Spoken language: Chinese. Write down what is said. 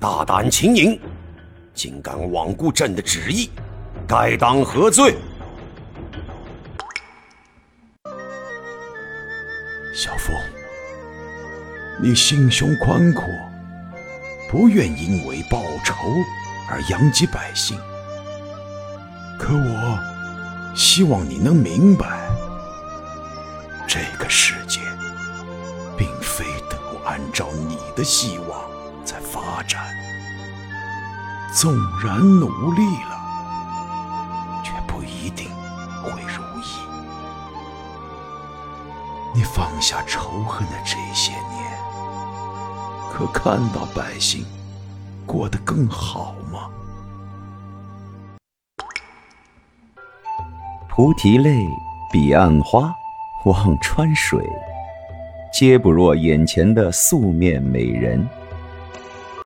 大胆轻盈，竟敢罔顾朕的旨意，该当何罪？小凤，你心胸宽阔，不愿因为报仇而殃及百姓。可我希望你能明白，这个世界并非都按照你的希望发展。纵然努力了，却不一定会如意。你放下仇恨的这些年，可看到百姓过得更好吗？菩提泪，彼岸花，望穿水，皆不若眼前的素面美人。